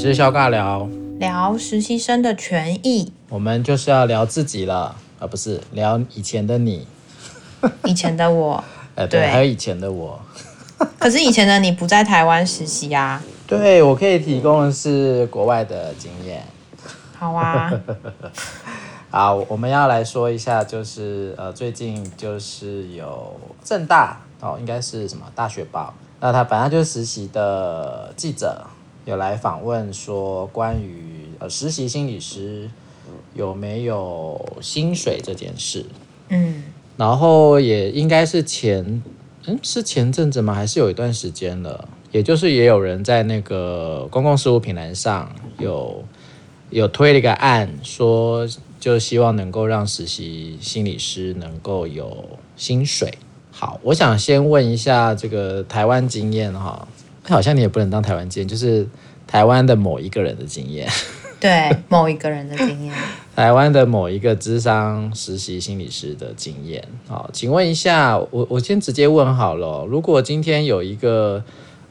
是肖尬聊，聊实习生的权益。我们就是要聊自己了，而不是聊以前的你，以前的我。哎，对，还有以前的我。可是以前的你不在台湾实习啊？对，我可以提供的是国外的经验。好啊。好，我们要来说一下，就是呃，最近就是有正大哦，应该是什么大学报，那他本来就是实习的记者，有来访问说关于呃实习心理师有没有薪水这件事。嗯，然后也应该是前嗯是前阵子吗？还是有一段时间了？也就是也有人在那个公共事务平台上有有推了一个案说。就希望能够让实习心理师能够有薪水。好，我想先问一下这个台湾经验哈，好像你也不能当台湾经验，就是台湾的某一个人的经验。对，某一个人的经验。台湾的某一个智商实习心理师的经验。好，请问一下，我我先直接问好了，如果今天有一个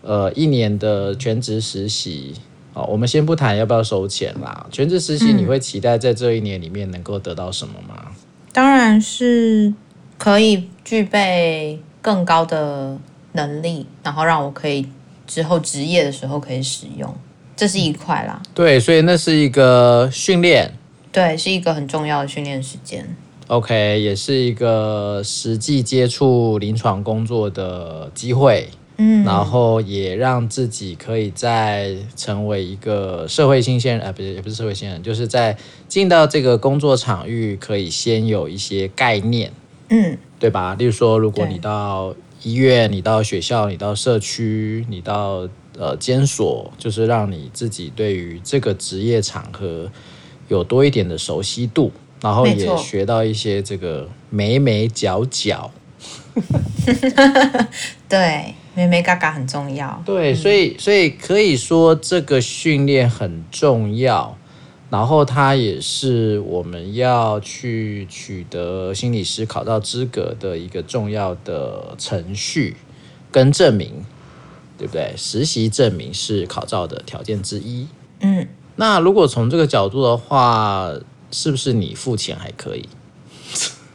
呃一年的全职实习。好，我们先不谈要不要收钱啦。全职实习，你会期待在这一年里面能够得到什么吗？嗯，当然是可以具备更高的能力，然后让我可以之后职业的时候可以使用，这是一块啦。对，所以那是一个训练，对，是一个很重要的训练时间。OK，也是一个实际接触临床工作的机会。嗯，然后也让自己可以在成为一个社会新鲜人，呃，不是，也不是社会新鲜人，就是在进到这个工作场域，可以先有一些概念，嗯，对吧？例如说，如果你到医院，你到学校，你到社区，你到呃监所，就是让你自己对于这个职业场合有多一点的熟悉度，然后也学到一些这个眉眉角角，对。眉眉嘎嘎很重要，对，所以所以可以说这个训练很重要，然后它也是我们要去取得心理师考照资格的一个重要的程序跟证明，对不对？实习证明是考照的条件之一。嗯，那如果从这个角度的话，是不是你付钱还可以？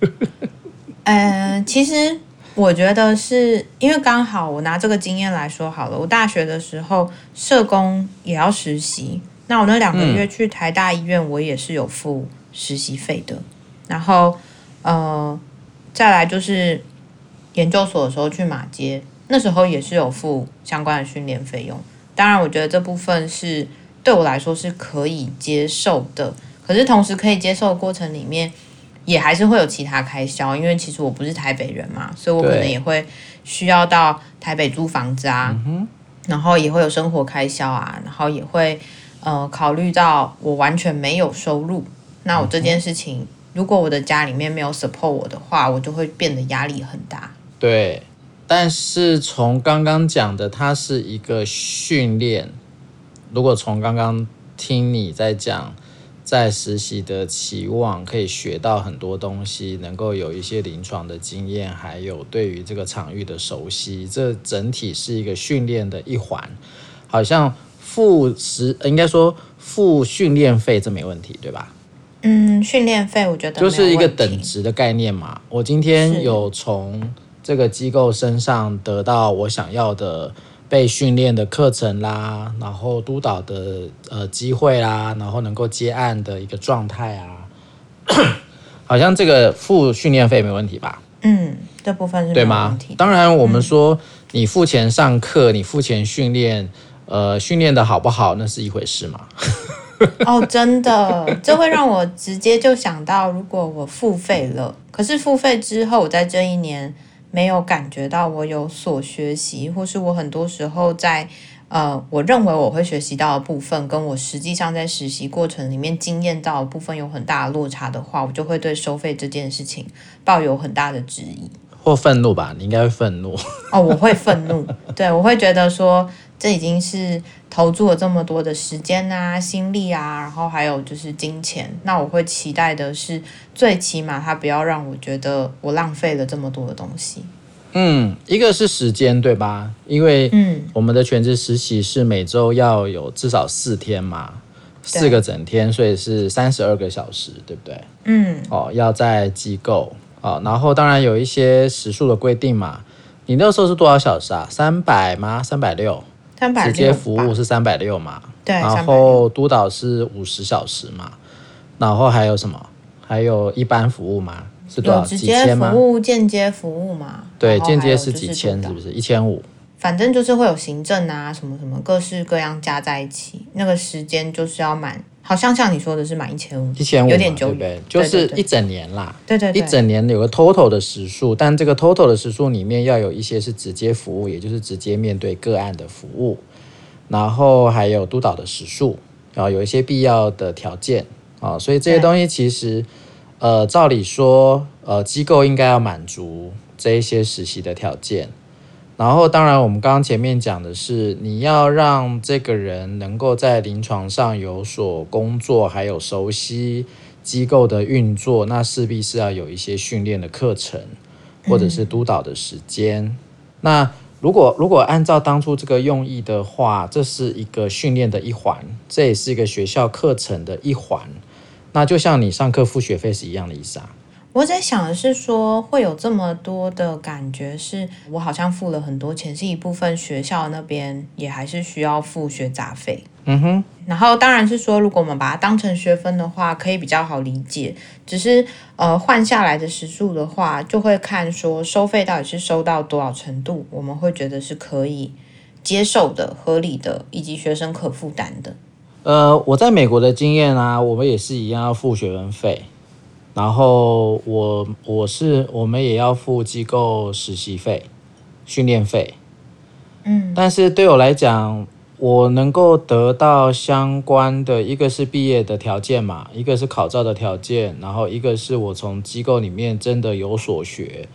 嗯、呃，其实。我觉得是因为刚好我拿这个经验来说好了，我大学的时候社工也要实习，那我那两个月去台大医院，我也是有付实习费的。然后，呃，再来就是研究所的时候去马街，那时候也是有付相关的训练费用。当然，我觉得这部分是对我来说是可以接受的，可是同时可以接受的过程里面。也还是会有其他开销，因为其实我不是台北人嘛，所以我可能也会需要到台北租房子啊，然后也会有生活开销啊，然后也会呃考虑到我完全没有收入，那我这件事情如果我的家里面没有 support 我的话，我就会变得压力很大。对，但是从刚刚讲的，它是一个训练，如果从刚刚听你在讲。在实习的期望可以学到很多东西，能够有一些临床的经验，还有对于这个场域的熟悉，这整体是一个训练的一环。好像付时，应该说付训练费，这没问题，对吧？嗯，训练费我觉得就是一个等值的概念嘛。我今天有从这个机构身上得到我想要的。被训练的课程啦，然后督导的呃机会啦，然后能够接案的一个状态啊，好像这个付训练费没问题吧？嗯，这部分是。对吗？当然，我们说你付钱上课，你付钱训练，呃，训练的好不好那是一回事嘛。哦，真的，这会让我直接就想到，如果我付费了，可是付费之后，我在这一年。没有感觉到我有所学习，或是我很多时候在呃，我认为我会学习到的部分，跟我实际上在实习过程里面经验到的部分有很大的落差的话，我就会对收费这件事情抱有很大的质疑或愤怒吧？你应该会愤怒哦，我会愤怒，对，我会觉得说。这已经是投注了这么多的时间啊、心力啊，然后还有就是金钱。那我会期待的是，最起码它不要让我觉得我浪费了这么多的东西。嗯，一个是时间，对吧？因为嗯，我们的全职实习是每周要有至少四天嘛，四个整天，所以是三十二个小时，对不对？嗯，哦，要在机构哦，然后当然有一些时数的规定嘛。你那时候是多少小时啊？三百吗？三百六？三百。直接服务是三百六嘛？对。然后督导是五十小时嘛？然后还有什么？还有一般服务吗？是多少？直接服务、间接服务嘛？对，间接是几千，是不是？一千五。反正就是会有行政啊，什么什么各式各样加在一起，那个时间就是要满，好像像你说的是满一千五，一千五有点久，对不对？就是一整年啦。对对对，一整年有个 total 的时数，但这个 total 的时数里面要有一些是直接服务，也就是直接面对个案的服务，然后还有督导的时数，然后有一些必要的条件啊，所以这些东西其实。呃，照理说，呃，机构应该要满足这一些实习的条件。然后，当然，我们刚刚前面讲的是，你要让这个人能够在临床上有所工作，还有熟悉机构的运作，那势必是要有一些训练的课程，或者是督导的时间。那如果如果按照当初这个用意的话，这是一个训练的一环，这也是一个学校课程的一环。那就像你上课付学费是一样的意思啊。我在想的是说，会有这么多的感觉，是我好像付了很多钱，是一部分学校那边也还是需要付学杂费。嗯哼。然后当然是说，如果我们把它当成学分的话，可以比较好理解。只是呃换下来的时数的话，就会看说收费到底是收到多少程度，我们会觉得是可以接受的、合理的，以及学生可负担的。呃，我在美国的经验啊，我们也是一样要付学分费，然后我我是我们也要付机构实习费、训练费，嗯，但是对我来讲，我能够得到相关的一个是毕业的条件嘛，一个是考照的条件，然后一个是我从机构里面真的有所学，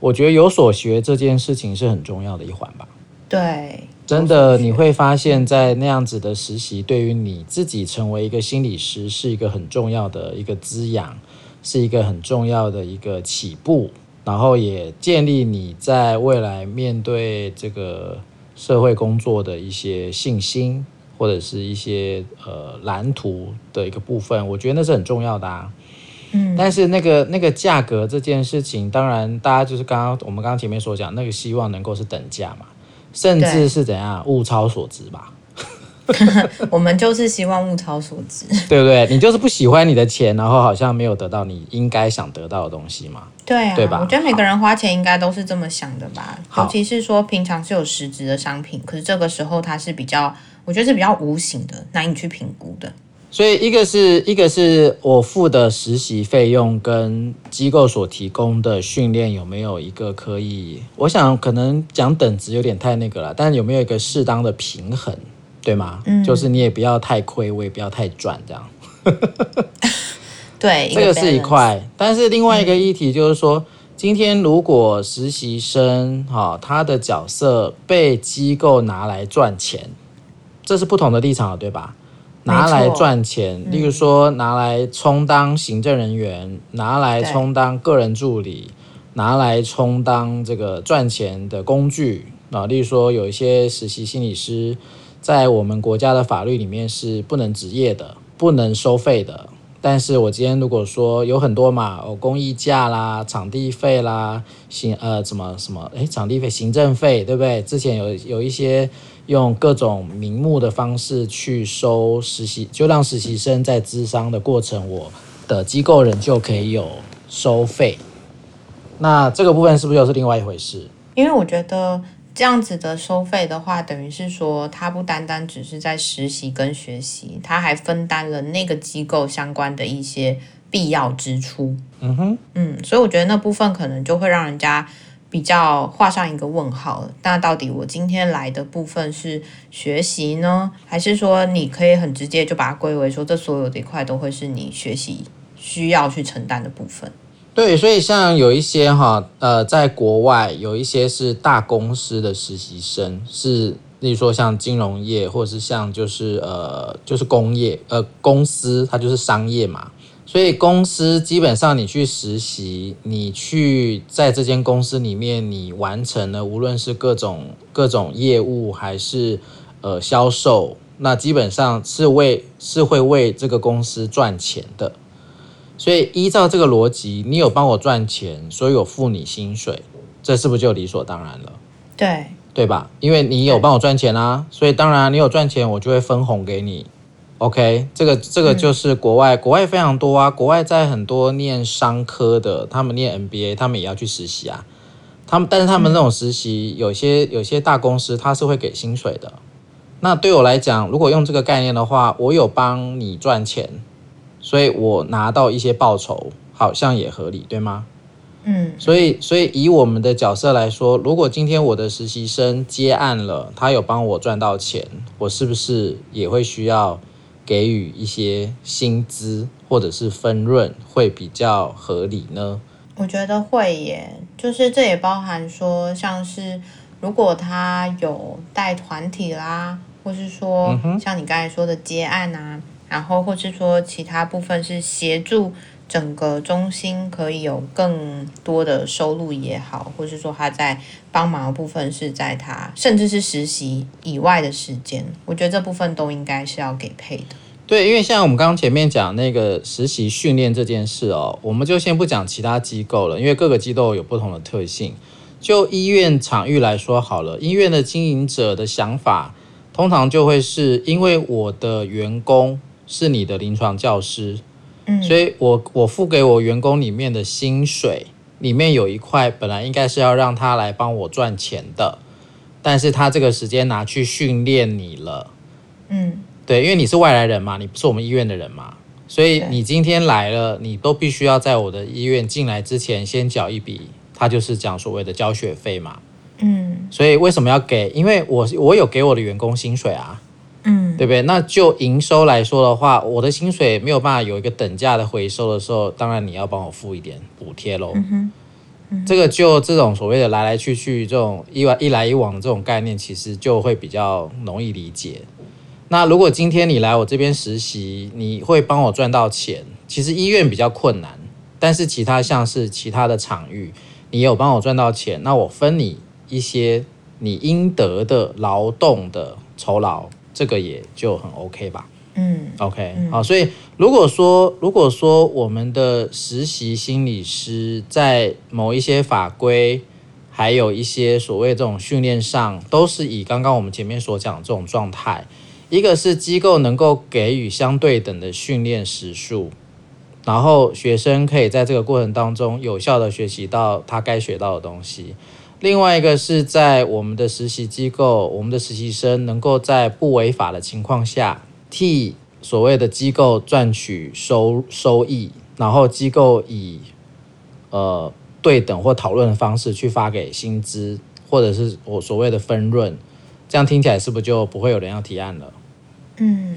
我觉得有所学这件事情是很重要的一环吧。对。真的，你会发现在那样子的实习，对于你自己成为一个心理师，是一个很重要的一个滋养，是一个很重要的一个起步，然后也建立你在未来面对这个社会工作的一些信心，或者是一些呃蓝图的一个部分。我觉得那是很重要的啊。嗯，但是那个那个价格这件事情，当然大家就是刚刚我们刚刚前面所讲，那个希望能够是等价嘛。甚至是怎样物超所值吧？我们就是希望物超所值，对不对？你就是不喜欢你的钱，然后好像没有得到你应该想得到的东西嘛？对啊，对吧？我觉得每个人花钱应该都是这么想的吧？尤其是说平常是有实质的商品，可是这个时候它是比较，我觉得是比较无形的，难以去评估的。所以，一个是一个是我付的实习费用跟机构所提供的训练有没有一个可以？我想可能讲等值有点太那个了，但有没有一个适当的平衡，对吗？嗯，就是你也不要太亏，我也不要太赚，这样。对，这个是一块。但是另外一个议题就是说，嗯，今天如果实习生哈他的角色被机构拿来赚钱，这是不同的立场了，对吧？拿来赚钱，例如说拿来充当行政人员，嗯、拿来充当个人助理，拿来充当这个赚钱的工具啊。例如说，有一些实习心理师，在我们国家的法律里面是不能执业的，不能收费的。但是我今天如果说有很多嘛，哦，公益假啦、场地费啦、行呃什么什么，诶，场地费、行政费，对不对？之前有有一些。用各种名目的方式去收实习，就让实习生在咨商的过程，我的机构人就可以有收费。那这个部分是不是又是另外一回事？因为我觉得这样子的收费的话，等于是说，他不单单只是在实习跟学习，他还分担了那个机构相关的一些必要支出。嗯哼，嗯，所以我觉得那部分可能就会让人家。比较画上一个问号，那到底我今天来的部分是学习呢，还是说你可以很直接就把它归为说，这所有的一块都会是你学习需要去承担的部分？对，所以像有一些哈，呃，在国外有一些是大公司的实习生，是例如说像金融业，或者是像就是呃就是工业呃公司，它就是商业嘛。所以公司基本上你去实习，你去在这间公司里面，你完成了无论是各种各种业务还是呃销售，那基本上是为是会为这个公司赚钱的。所以依照这个逻辑，你有帮我赚钱，所以我付你薪水，这是不是就理所当然了？对，对吧？因为你有帮我赚钱啊，所以当然你有赚钱，我就会分红给你。OK，这个这个就是国外，嗯、国外非常多啊。国外在很多念商科的，他们念 MBA，他们也要去实习啊。他们但是他们那种实习，有些有些大公司他是会给薪水的。那对我来讲，如果用这个概念的话，我有帮你赚钱。所以我拿到一些报酬，好像也合理，对吗？嗯，所以所以以我们的角色来说，如果今天我的实习生接案了，他有帮我赚到钱，我是不是也会需要给予一些薪资或者是分润，会比较合理呢？我觉得会耶，就是这也包含说，像是如果他有带团体啦，或是说像你刚才说的接案啊。然后，或是说其他部分是协助整个中心可以有更多的收入也好，或是说他在帮忙的部分是在他甚至是实习以外的时间，我觉得这部分都应该是要给配的。对，因为像我们刚刚前面讲那个实习训练这件事哦，我们就先不讲其他机构了，因为各个机构有不同的特性。就医院场域来说好了，医院的经营者的想法通常就会是因为我的员工。是你的临床教师，嗯，所以我我付给我员工里面的薪水里面有一块本来应该是要让他来帮我赚钱的，但是他这个时间拿去训练你了，嗯，对，因为你是外来人嘛，你不是我们医院的人嘛，所以你今天来了，你都必须要在我的医院进来之前先缴一笔，他就是讲所谓的交学费嘛，嗯，所以为什么要给？因为我我有给我的员工薪水啊。嗯，对不对？那就营收来说的话，我的薪水没有办法有一个等价的回收的时候，当然你要帮我付一点补贴喽。嗯，嗯，这个就这种所谓的来来去去这种一来一来一往的这种概念，其实就会比较容易理解。那如果今天你来我这边实习，你会帮我赚到钱，其实医院比较困难，但是其他像是其他的场域，你有帮我赚到钱，那我分你一些你应得的劳动的酬劳。这个也就很 OK 吧，嗯，OK，好，所以如果说如果说我们的实习心理师在某一些法规，还有一些所谓这种训练上，都是以刚刚我们前面所讲的这种状态，一个是机构能够给予相对等的训练时数，然后学生可以在这个过程当中有效的学习到他该学到的东西。另外一个是在我们的实习机构，我们的实习生能够在不违法的情况下，替所谓的机构赚取收收益，然后机构以呃对等或讨论的方式去发给薪资，或者是我所谓的分润，这样听起来是不是就不会有人要提案了？嗯，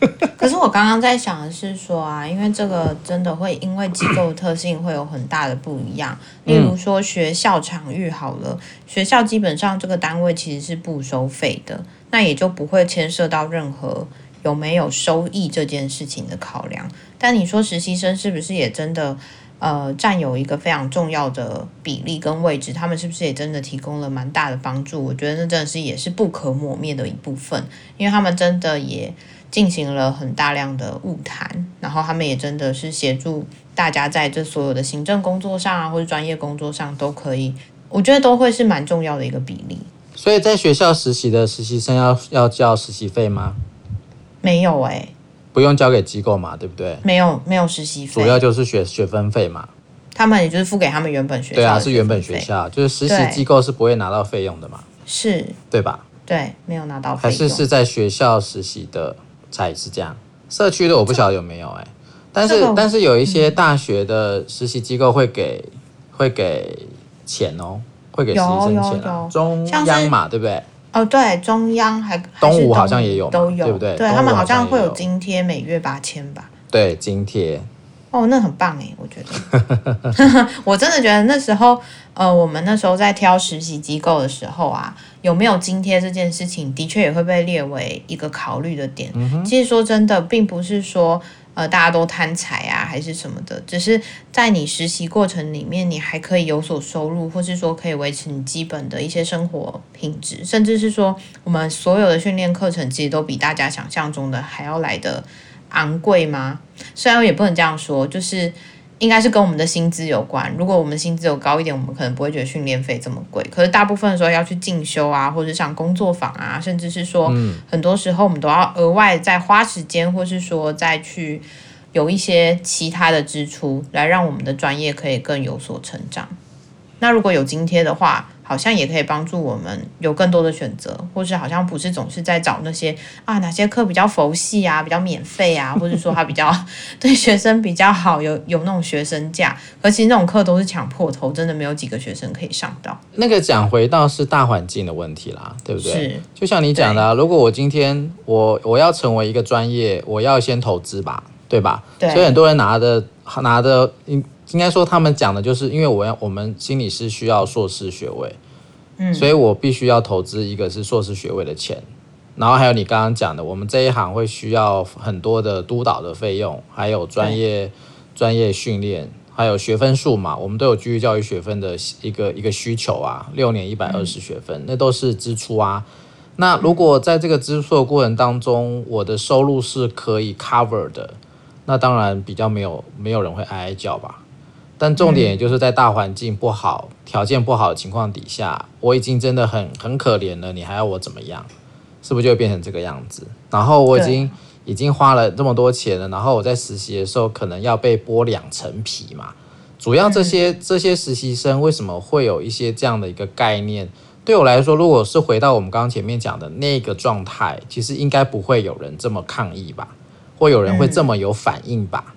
可是我刚刚在想的是说啊，因为这个真的会因为机构的特性会有很大的不一样。例如说学校场域好了，学校基本上这个单位其实是不收费的，那也就不会牵涉到任何有没有收益这件事情的考量。但你说实习生是不是也真的？呃，占有一个非常重要的比例跟位置，他们是不是也真的提供了蛮大的帮助？我觉得那真的是也是不可磨灭的一部分，因为他们真的也进行了很大量的物谈，然后他们也真的是协助大家在这所有的行政工作上啊，或者专业工作上都可以，我觉得都会是蛮重要的一个比例。所以在学校实习的实习生要要交实习费吗？没有哎、欸。不用交给机构嘛，对不对？没有，没有实习费，主要就是学学分费嘛。他们也就是付给他们原本学校。对啊，是原本学校，就是实习机构是不会拿到费用的嘛。是，对吧？对，没有拿到费用。还是是在学校实习的才是这样。社区的我不晓得有没有哎、欸，但是、但是有一些大学的实习机构会给、嗯、会给钱哦，会给实习生钱啊，中央嘛，对不对？哦，对，中央还东吴好像也有，都有，对不对？对他们好像会有津贴，每月八千吧。对，津贴。哦，那很棒哎，我觉得。我真的觉得那时候，呃，我们那时候在挑实习机构的时候啊，有没有津贴这件事情，的确也会被列为一个考虑的点。嗯、其实说真的，并不是说。呃大家都贪财啊，还是什么的。只是在你实习过程里面，你还可以有所收入，或是说可以维持你基本的一些生活品质，甚至是说我们所有的训练课程其实都比大家想象中的还要来的昂贵吗？虽然我也不能这样说，就是。应该是跟我们的薪资有关。如果我们薪资有高一点，我们可能不会觉得训练费这么贵。可是大部分的时候要去进修啊，或者上工作坊啊，甚至是说，很多时候我们都要额外再花时间，或是说再去有一些其他的支出，来让我们的专业可以更有所成长。那如果有津贴的话，好像也可以帮助我们有更多的选择，或是好像不是总是在找那些啊哪些课比较佛系啊，比较免费啊，或者说他比较 对学生比较好，有有那种学生价。可其实那种课都是抢破头，真的没有几个学生可以上到。那个讲回到是大环境的问题啦，对不对？是，就像你讲的啊，如果我今天我我要成为一个专业，我要先投资吧，对吧？对。所以很多人拿的拿的应该说，他们讲的就是，因为我要我们心理师需要硕士学位，嗯，所以我必须要投资一个是硕士学位的钱，然后还有你刚刚讲的，我们这一行会需要很多的督导的费用，还有专业专业训练，还有学分数嘛，我们都有继续教育学分的一个一个需求啊，六年一百二十学分，那都是支出啊。那如果在这个支出的过程当中，我的收入是可以 cover 的，那当然比较没有没有人会哀哀叫吧。但重点也就是在大环境不好、条件不好的情况底下，我已经真的很很可怜了，你还要我怎么样？是不是就会变成这个样子？然后我已经已经花了这么多钱了，然后我在实习的时候可能要被剥两层皮嘛。主要这些这些实习生为什么会有一些这样的一个概念？对我来说，如果是回到我们刚刚前面讲的那个状态，其实应该不会有人这么抗议吧？或有人会这么有反应吧？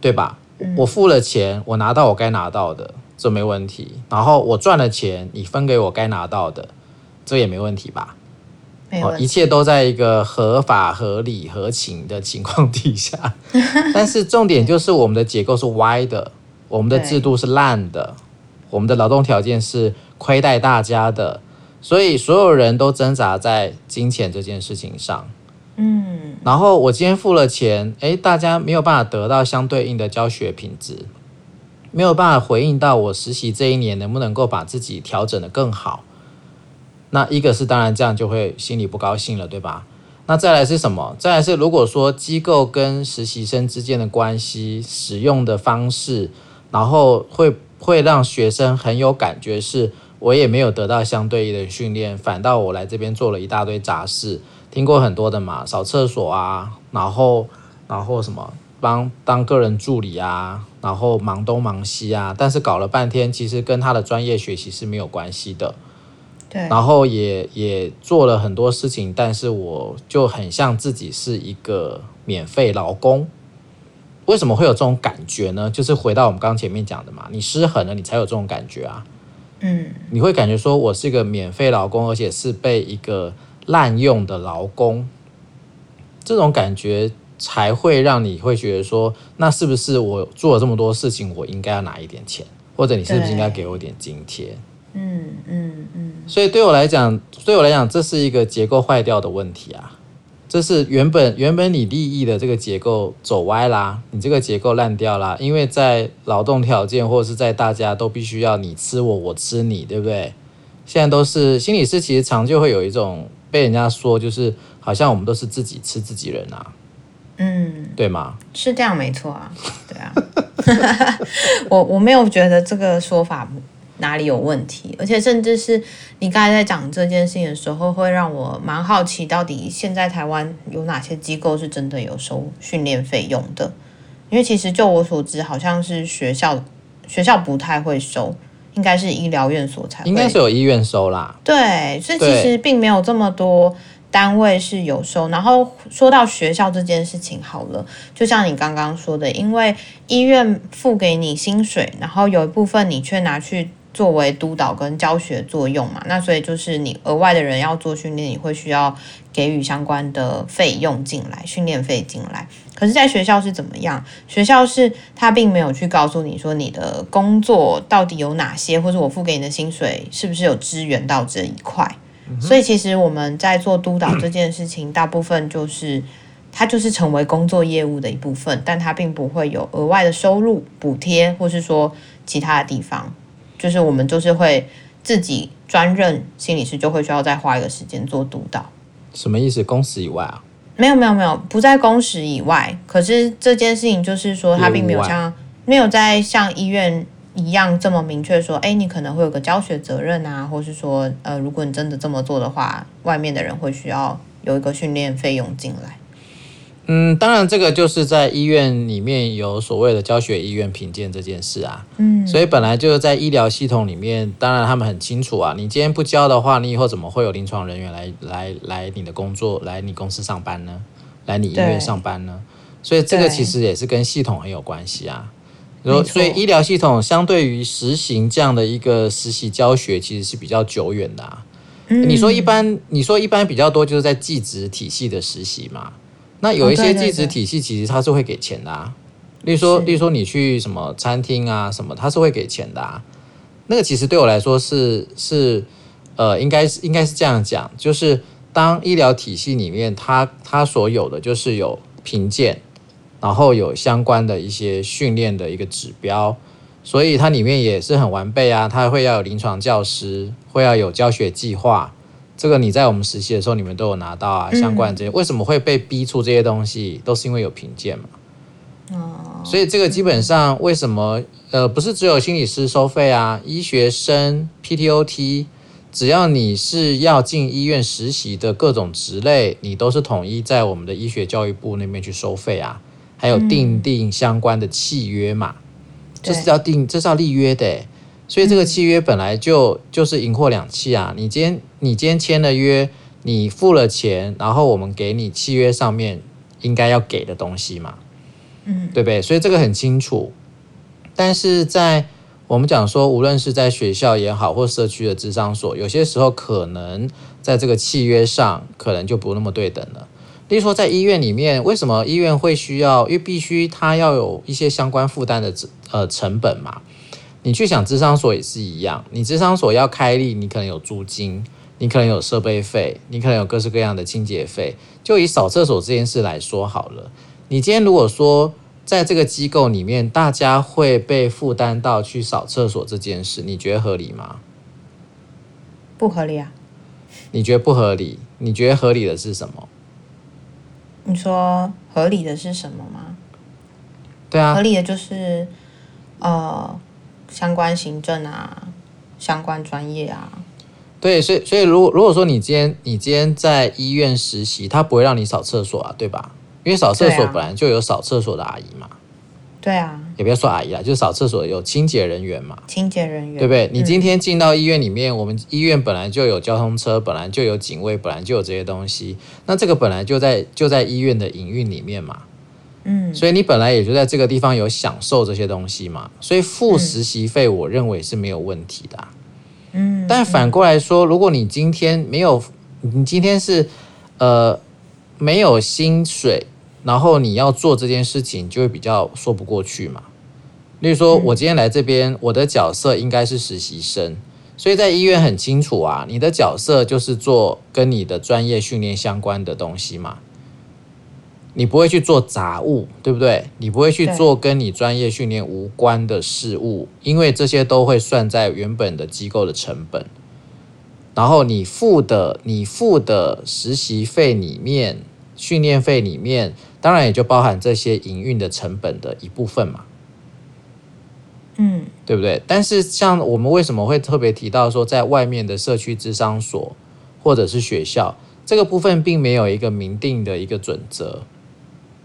对吧？我付了钱，我拿到我该拿到的，这没问题。然后我赚了钱，你分给我该拿到的，这也没问题吧？没问题。一切都在一个合法、合理、合情的情况底下。但是重点就是我们的结构是歪的，我们的制度是烂的，我们的劳动条件是亏待大家的，所以所有人都挣扎在金钱这件事情上。嗯，然后我今天付了钱，诶，大家没有办法得到相对应的教学品质，没有办法回应到我实习这一年能不能够把自己调整得更好。那一个是当然这样就会心里不高兴了，对吧？那再来是什么？再来是如果说机构跟实习生之间的关系、使用的方式，然后会会让学生很有感觉，是我也没有得到相对应的训练，反倒我来这边做了一大堆杂事。听过很多的嘛，扫厕所啊，然后然后什么帮当个人助理啊，然后忙东忙西啊，但是搞了半天，其实跟他的专业学习是没有关系的。对，然后也也做了很多事情，但是我就很像自己是一个免费劳工。为什么会有这种感觉呢？就是回到我们刚刚前面讲的嘛，你失衡了，你才有这种感觉啊。嗯，你会感觉说我是一个免费劳工，而且是被一个。滥用的劳工，这种感觉才会让你会觉得说，那是不是我做了这么多事情，我应该要拿一点钱，或者你是不是应该给我点津贴？嗯嗯嗯。所以对我来讲，对我来讲，这是一个结构坏掉的问题啊！这是原本原本你利益的这个结构走歪啦，你这个结构烂掉啦，因为在劳动条件或者是在大家都必须要你吃我，我吃你，对不对？现在都是心理师，其实常就会有一种。被人家说就是好像我们都是自己吃自己人啊，嗯，对吗？是这样没错啊，对啊，我我没有觉得这个说法哪里有问题，而且甚至是你刚才在讲这件事情的时候，会让我蛮好奇，到底现在台湾有哪些机构是真的有收训练费用的？因为其实就我所知，好像是学校学校不太会收。应该是医疗院所才，应该是有医院收啦。对，所以其实并没有这么多单位是有收。然后说到学校这件事情，好了，就像你刚刚说的，因为医院付给你薪水，然后有一部分你却拿去作为督导跟教学作用嘛，那所以就是你额外的人要做训练，你会需要给予相关的费用进来，训练费进来。可是，在学校是怎么样？学校是他并没有去告诉你说你的工作到底有哪些，或者我付给你的薪水是不是有支援到这一块。嗯、所以，其实我们在做督导这件事情，大部分就是它就是成为工作业务的一部分，但它并不会有额外的收入补贴，或是说其他的地方，就是我们就是会自己专任心理师，就会需要再花一个时间做督导。什么意思？工时以外啊？没有没有没有，不在工时以外。可是这件事情就是说，他并没有像没有在像医院一样这么明确说，哎，你可能会有个教学责任啊，或是说，呃，如果你真的这么做的话，外面的人会需要有一个训练费用进来。嗯，当然，这个就是在医院里面有所谓的教学医院评鉴这件事啊。嗯，所以本来就是在医疗系统里面，当然他们很清楚啊。你今天不教的话，你以后怎么会有临床人员来来来你的工作，来你公司上班呢？来你医院上班呢？所以这个其实也是跟系统很有关系啊。所以医疗系统相对于实行这样的一个实习教学，其实是比较久远的啊。嗯，你说一般，你说一般比较多就是在技职体系的实习嘛。那有一些技职体系，其实它是会给钱的啊。例如说，例如说你去什么餐厅啊，什么，它是会给钱的啊。那个其实对我来说是是呃，应该是应该是这样讲，就是当医疗体系里面，它它所有的就是有评鉴，然后有相关的一些训练的一个指标，所以它里面也是很完备啊。它会要有临床教师，会要有教学计划。这个你在我们实习的时候，你们都有拿到啊，相关这些、嗯、为什么会被逼出这些东西，都是因为有评鉴嘛。哦，所以这个基本上为什么呃不是只有心理师收费啊？医学生 PTOT，只要你是要进医院实习的各种职类，你都是统一在我们的医学教育部那边去收费啊，还有订定相关的契约嘛，这、嗯、是要订，这是要立约的。所以这个契约本来就就是银货两讫啊！你今天你今天签了约，你付了钱，然后我们给你契约上面应该要给的东西嘛，嗯，对不对？所以这个很清楚。但是在我们讲说，无论是在学校也好，或社区的智商所，有些时候可能在这个契约上可能就不那么对等了。例如说，在医院里面，为什么医院会需要？因为必须它要有一些相关负担的呃成本嘛。你去想，智商所也是一样。你智商所要开立，你可能有租金，你可能有设备费，你可能有各式各样的清洁费。就以扫厕所这件事来说好了，你今天如果说在这个机构里面，大家会被负担到去扫厕所这件事，你觉得合理吗？不合理啊。你觉得不合理？你觉得合理的是什么？你说合理的是什么吗？对啊，合理的就是呃。相关行政啊，相关专业啊，对，所以所以如果如果说你今天你今天在医院实习，他不会让你扫厕所啊，对吧？因为扫厕所本来就有扫厕所的阿姨嘛，对啊，也不要说阿姨啦，就是扫厕所有清洁人员嘛，清洁人员，对不对？你今天进到医院里面，嗯，我们医院本来就有交通车，本来就有警卫，本来就有这些东西，那这个本来就在就在医院的营运里面嘛。嗯，所以你本来也就在这个地方有享受这些东西嘛，所以付实习费，我认为是没有问题的啊。嗯，但反过来说，如果你今天没有，你今天是呃没有薪水，然后你要做这件事情，就会比较说不过去嘛。例如说，我今天来这边，我的角色应该是实习生，所以在医院很清楚啊，你的角色就是做跟你的专业训练相关的东西嘛。你不会去做杂物，对不对？你不会去做跟你专业训练无关的事物，因为这些都会算在原本的机构的成本。然后你付的你付的实习费里面、训练费里面，当然也就包含这些营运的成本的一部分嘛。嗯，对不对？但是像我们为什么会特别提到说，在外面的社区智商所或者是学校，这个部分并没有一个明定的一个准则。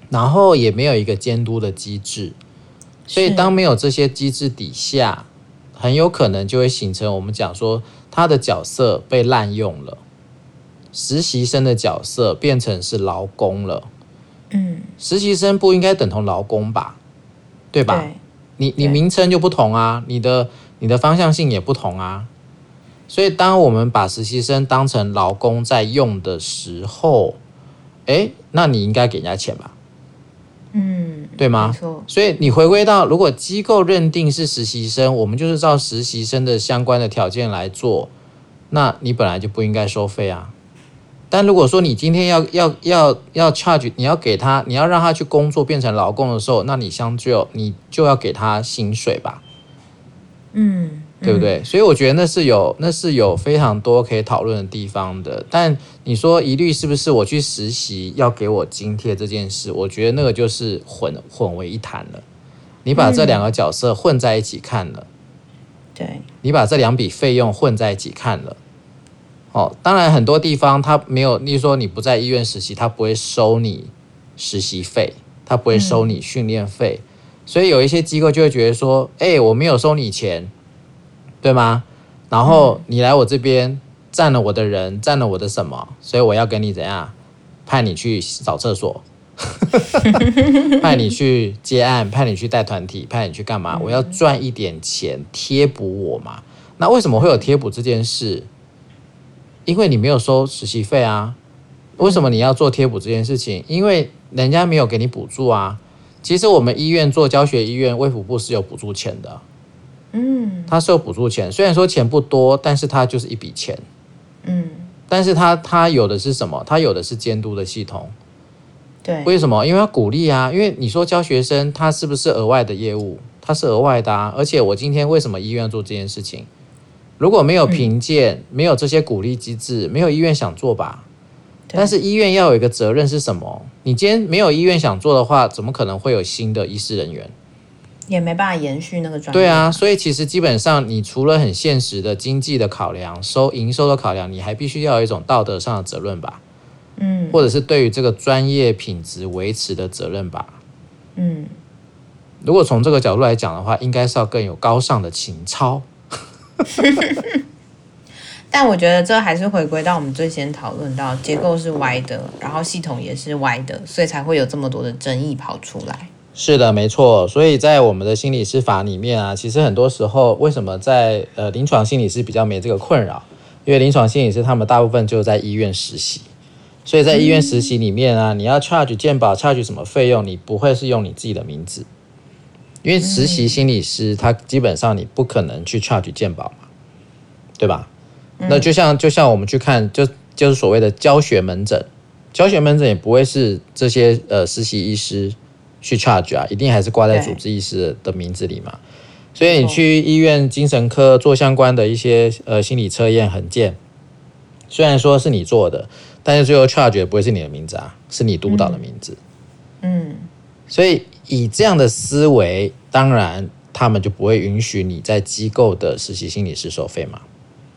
然后也没有一个监督的机制，所以当没有这些机制底下，很有可能就会形成我们讲说他的角色被滥用了，实习生的角色变成是劳工了。嗯，实习生不应该等同劳工吧？对吧？对，你你名称就不同啊，你的你的方向性也不同啊。所以当我们把实习生当成劳工在用的时候，诶，那你应该给人家钱吧？嗯，对吗？所以你回归到，如果机构认定是实习生，我们就是照实习生的相关的条件来做，那你本来就不应该收费啊。但如果说你今天要要要要 charge，你要给他，你要让他去工作变成劳工的时候，那你相就你就要给他薪水吧，嗯，对不对？所以我觉得那是有那是有非常多可以讨论的地方的。但你说一律是不是我去实习要给我津贴这件事，我觉得那个就是混混为一谈了。你把这两个角色混在一起看了，对，你把这两笔费用混在一起看了。哦，当然很多地方他没有，例如说你不在医院实习，他不会收你实习费，他不会收你训练费，嗯、所以有一些机构就会觉得说，哎、欸，我没有收你钱，对吗？然后你来我这边占了我的人，占了我的什么，所以我要跟你怎样，派你去扫厕所，派你去接案，派你去带团体，派你去干嘛？我要赚一点钱贴补我嘛？那为什么会有贴补这件事？因为你没有收实习费啊，为什么你要做贴补这件事情？因为人家没有给你补助啊。其实我们医院做教学医院，卫福部是有补助钱的，嗯，他是有补助钱，虽然说钱不多，但是他就是一笔钱，嗯，但是他他有的是什么？他有的是监督的系统，对，为什么？因为要鼓励啊，因为你说教学生他是不是额外的业务？他是额外的啊，而且我今天为什么医院做这件事情？如果没有评鉴，嗯、没有这些鼓励机制，没有医院想做吧？对但是医院要有一个责任是什么？你今天没有医院想做的话，怎么可能会有新的医师人员？也没办法延续那个专业。对啊，所以其实基本上，你除了很现实的经济的考量、收营收的考量，你还必须要有一种道德上的责任吧？嗯，或者是对于这个专业品质维持的责任吧？嗯，如果从这个角度来讲的话，应该是要更有高尚的情操。但我觉得这还是回归到我们最先讨论到结构是歪的，然后系统也是歪的，所以才会有这么多的争议跑出来。是的，没错。所以在我们的心理师法里面啊，其实很多时候为什么在呃临床心理师比较没这个困扰？因为临床心理师他们大部分就在医院实习，所以在医院实习里面啊，你要 charge 健保 charge 什么费用，你不会是用你自己的名字。因为实习心理师，他基本上你不可能去 charge 健保嘛，对吧？那就像就像我们去看，就就是所谓的教学门诊，教学门诊也不会是这些呃实习医师去 charge 啊，一定还是挂在主治医师的名字里嘛。所以你去医院精神科做相关的一些呃心理测验、衡鉴，虽然说是你做的，但是最后 charge 也不会是你的名字啊，是你督导的名字。嗯，所以。以这样的思维，当然他们就不会允许你在机构的实习心理师收费嘛，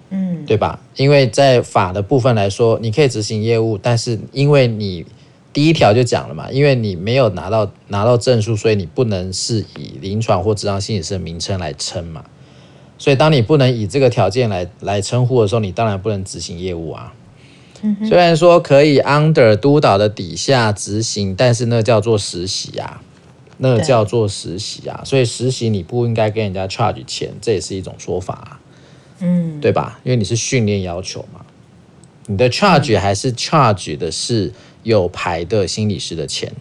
嗯，对吧？因为在法的部分来说，你可以执行业务，但是因为你第一条就讲了嘛，因为你没有拿到拿到证书，所以你不能是以临床或职场心理师的名称来称嘛。所以当你不能以这个条件来来称呼的时候，你当然不能执行业务啊。嗯，虽然说可以 under 督导的底下执行，但是那叫做实习啊。那叫做实习啊，所以实习你不应该跟人家 charge 钱，这也是一种说法啊，嗯，对吧？因为你是训练要求嘛，你的 charge 还是 charge 的是有牌的心理师的钱，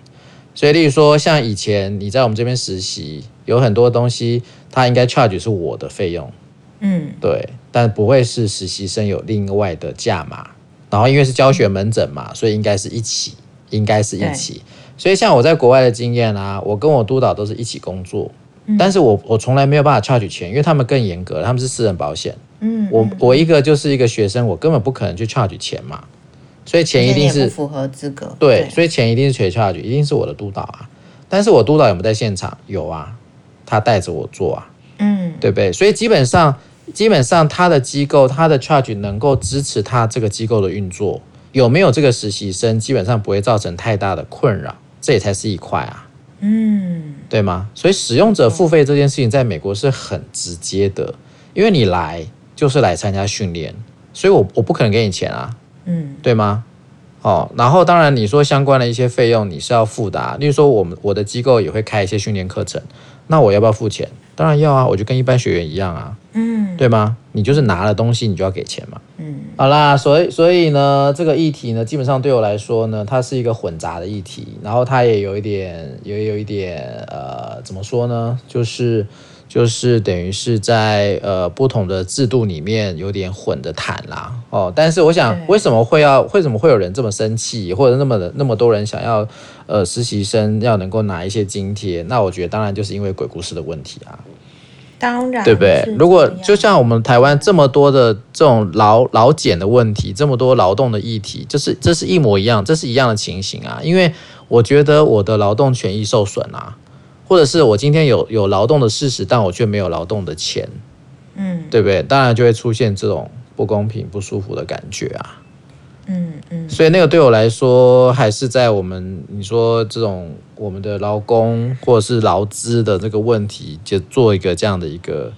所以例如说像以前你在我们这边实习，有很多东西他应该 charge 是我的费用，嗯，对，但不会是实习生有另外的价码，然后因为是教学门诊嘛，所以应该是一起，应该是一起。所以像我在国外的经验啊，我跟我督导都是一起工作，嗯、但是我我从来没有办法 charge 钱，因为他们更严格，他们是私人保险。嗯，我我一个就是一个学生，我根本不可能去 charge 钱嘛，所以钱一定是符合资格。对，对所以钱一定是全 charge，一定是我的督导啊。但是我督导有没有在现场？有啊，他带着我做啊，嗯，对不对？所以基本上基本上他的机构他的 charge 能够支持他这个机构的运作，有没有这个实习生，基本上不会造成太大的困扰。这也才是一块啊，嗯，对吗？所以使用者付费这件事情在美国是很直接的，因为你来就是来参加训练，所以我我不可能给你钱啊，嗯，对吗？哦，然后当然你说相关的一些费用你是要付的啊，例如说我们我的机构也会开一些训练课程，那我要不要付钱？当然要啊，我就跟一般学员一样啊，嗯，对吗？你就是拿了东西，你就要给钱嘛，嗯，好啦，所以所以呢，这个议题呢，基本上对我来说呢，它是一个混杂的议题，然后它也有一点，也有一点，呃，怎么说呢？就是就是等于是在呃不同的制度里面有点混着谈啦，哦，但是我想为什么会要为什么会有人这么生气，或者那么的那么多人想要呃实习生要能够拿一些津贴？那我觉得当然就是因为鬼故事的问题啊，当然，对不对？如果就像我们台湾这么多的这种劳劳检的问题，这么多劳动的议题，就是这是一模一样，这是一样的情形啊，因为我觉得我的劳动权益受损啊。或者是我今天有有劳动的事实，但我却没有劳动的钱，嗯，对不对？当然就会出现这种不公平、不舒服的感觉啊，嗯嗯。所以那个对我来说，还是在我们你说这种我们的劳工或者是劳资的这个问题，就做一个这样的一个，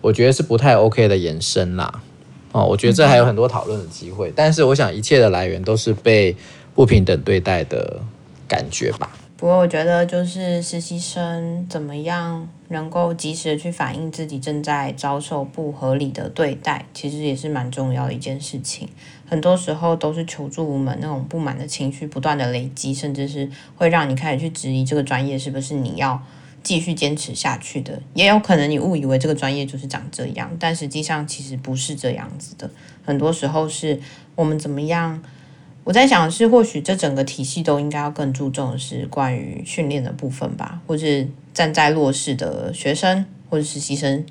我觉得是不太 OK 的延伸啦。哦，我觉得这还有很多讨论的机会，但是我想一切的来源都是被不平等对待的感觉吧。不过我觉得，就是实习生怎么样能够及时的去反映自己正在遭受不合理的对待，其实也是蛮重要的一件事情。很多时候都是求助无门，那种不满的情绪不断的累积，甚至是会让你开始去质疑这个专业是不是你要继续坚持下去的。也有可能你误以为这个专业就是长这样，但实际上其实不是这样子的。很多时候是我们怎么样。我在想的是，或许这整个体系都应该要更注重的是关于训练的部分吧，或是站在弱势的学生或者实习生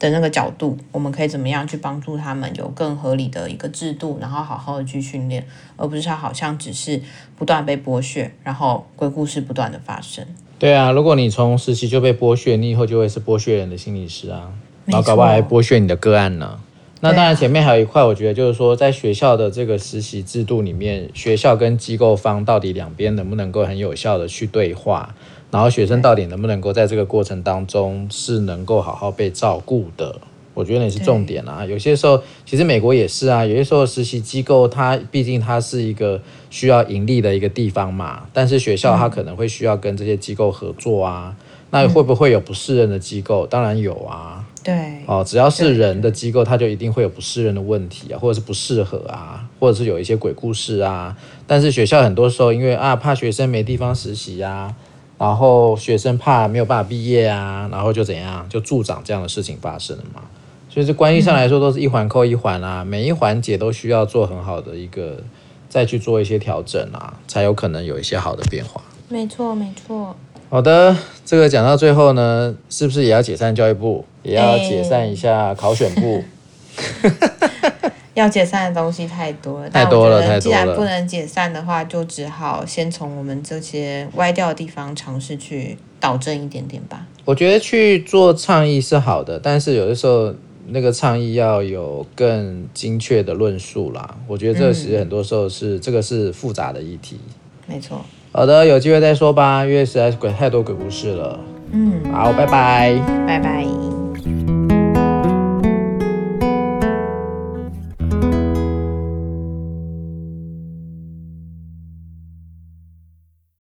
的那个角度，我们可以怎么样去帮助他们有更合理的一个制度，然后好好的去训练，而不是他好像只是不断被剥削，然后鬼故事不断的发生。对啊，如果你从实习就被剥削，你以后就会是剥削人的心理师啊，然后搞不好还剥削你的个案呢。那当然，前面还有一块，我觉得就是说，在学校的这个实习制度里面，学校跟机构方到底两边能不能够很有效的去对话，然后学生到底能不能够在这个过程当中是能够好好被照顾的，我觉得也是重点啊。有些时候，其实美国也是啊，有些时候实习机构它毕竟它是一个需要盈利的一个地方嘛，但是学校它可能会需要跟这些机构合作啊，那会不会有不适任的机构？当然有啊。对哦，只要是人的机构，它就一定会有不适任的问题啊，或者是不适合啊，或者是有一些鬼故事啊。但是学校很多时候因为啊怕学生没地方实习啊，然后学生怕没有办法毕业啊，然后就怎样就助长这样的事情发生了嘛。所以这关系上来说都是一环扣一环啊，嗯、每一环节都需要做很好的一个再去做一些调整啊，才有可能有一些好的变化。没错，没错。好的，这个讲到最后呢，是不是也要解散教育部，也要解散一下考选部？欸、要解散的东西太多了，太多了，太多了。既然不能解散的话，就只好先从我们这些歪掉的地方尝试去导正一点点吧。我觉得去做倡议是好的，但是有的时候那个倡议要有更精确的论述啦。我觉得这其实很多时候是、嗯、这个是复杂的议题。没错。好的，有机会再说吧，因为实在是鬼太多鬼故事了。嗯，好，拜拜，拜拜。you.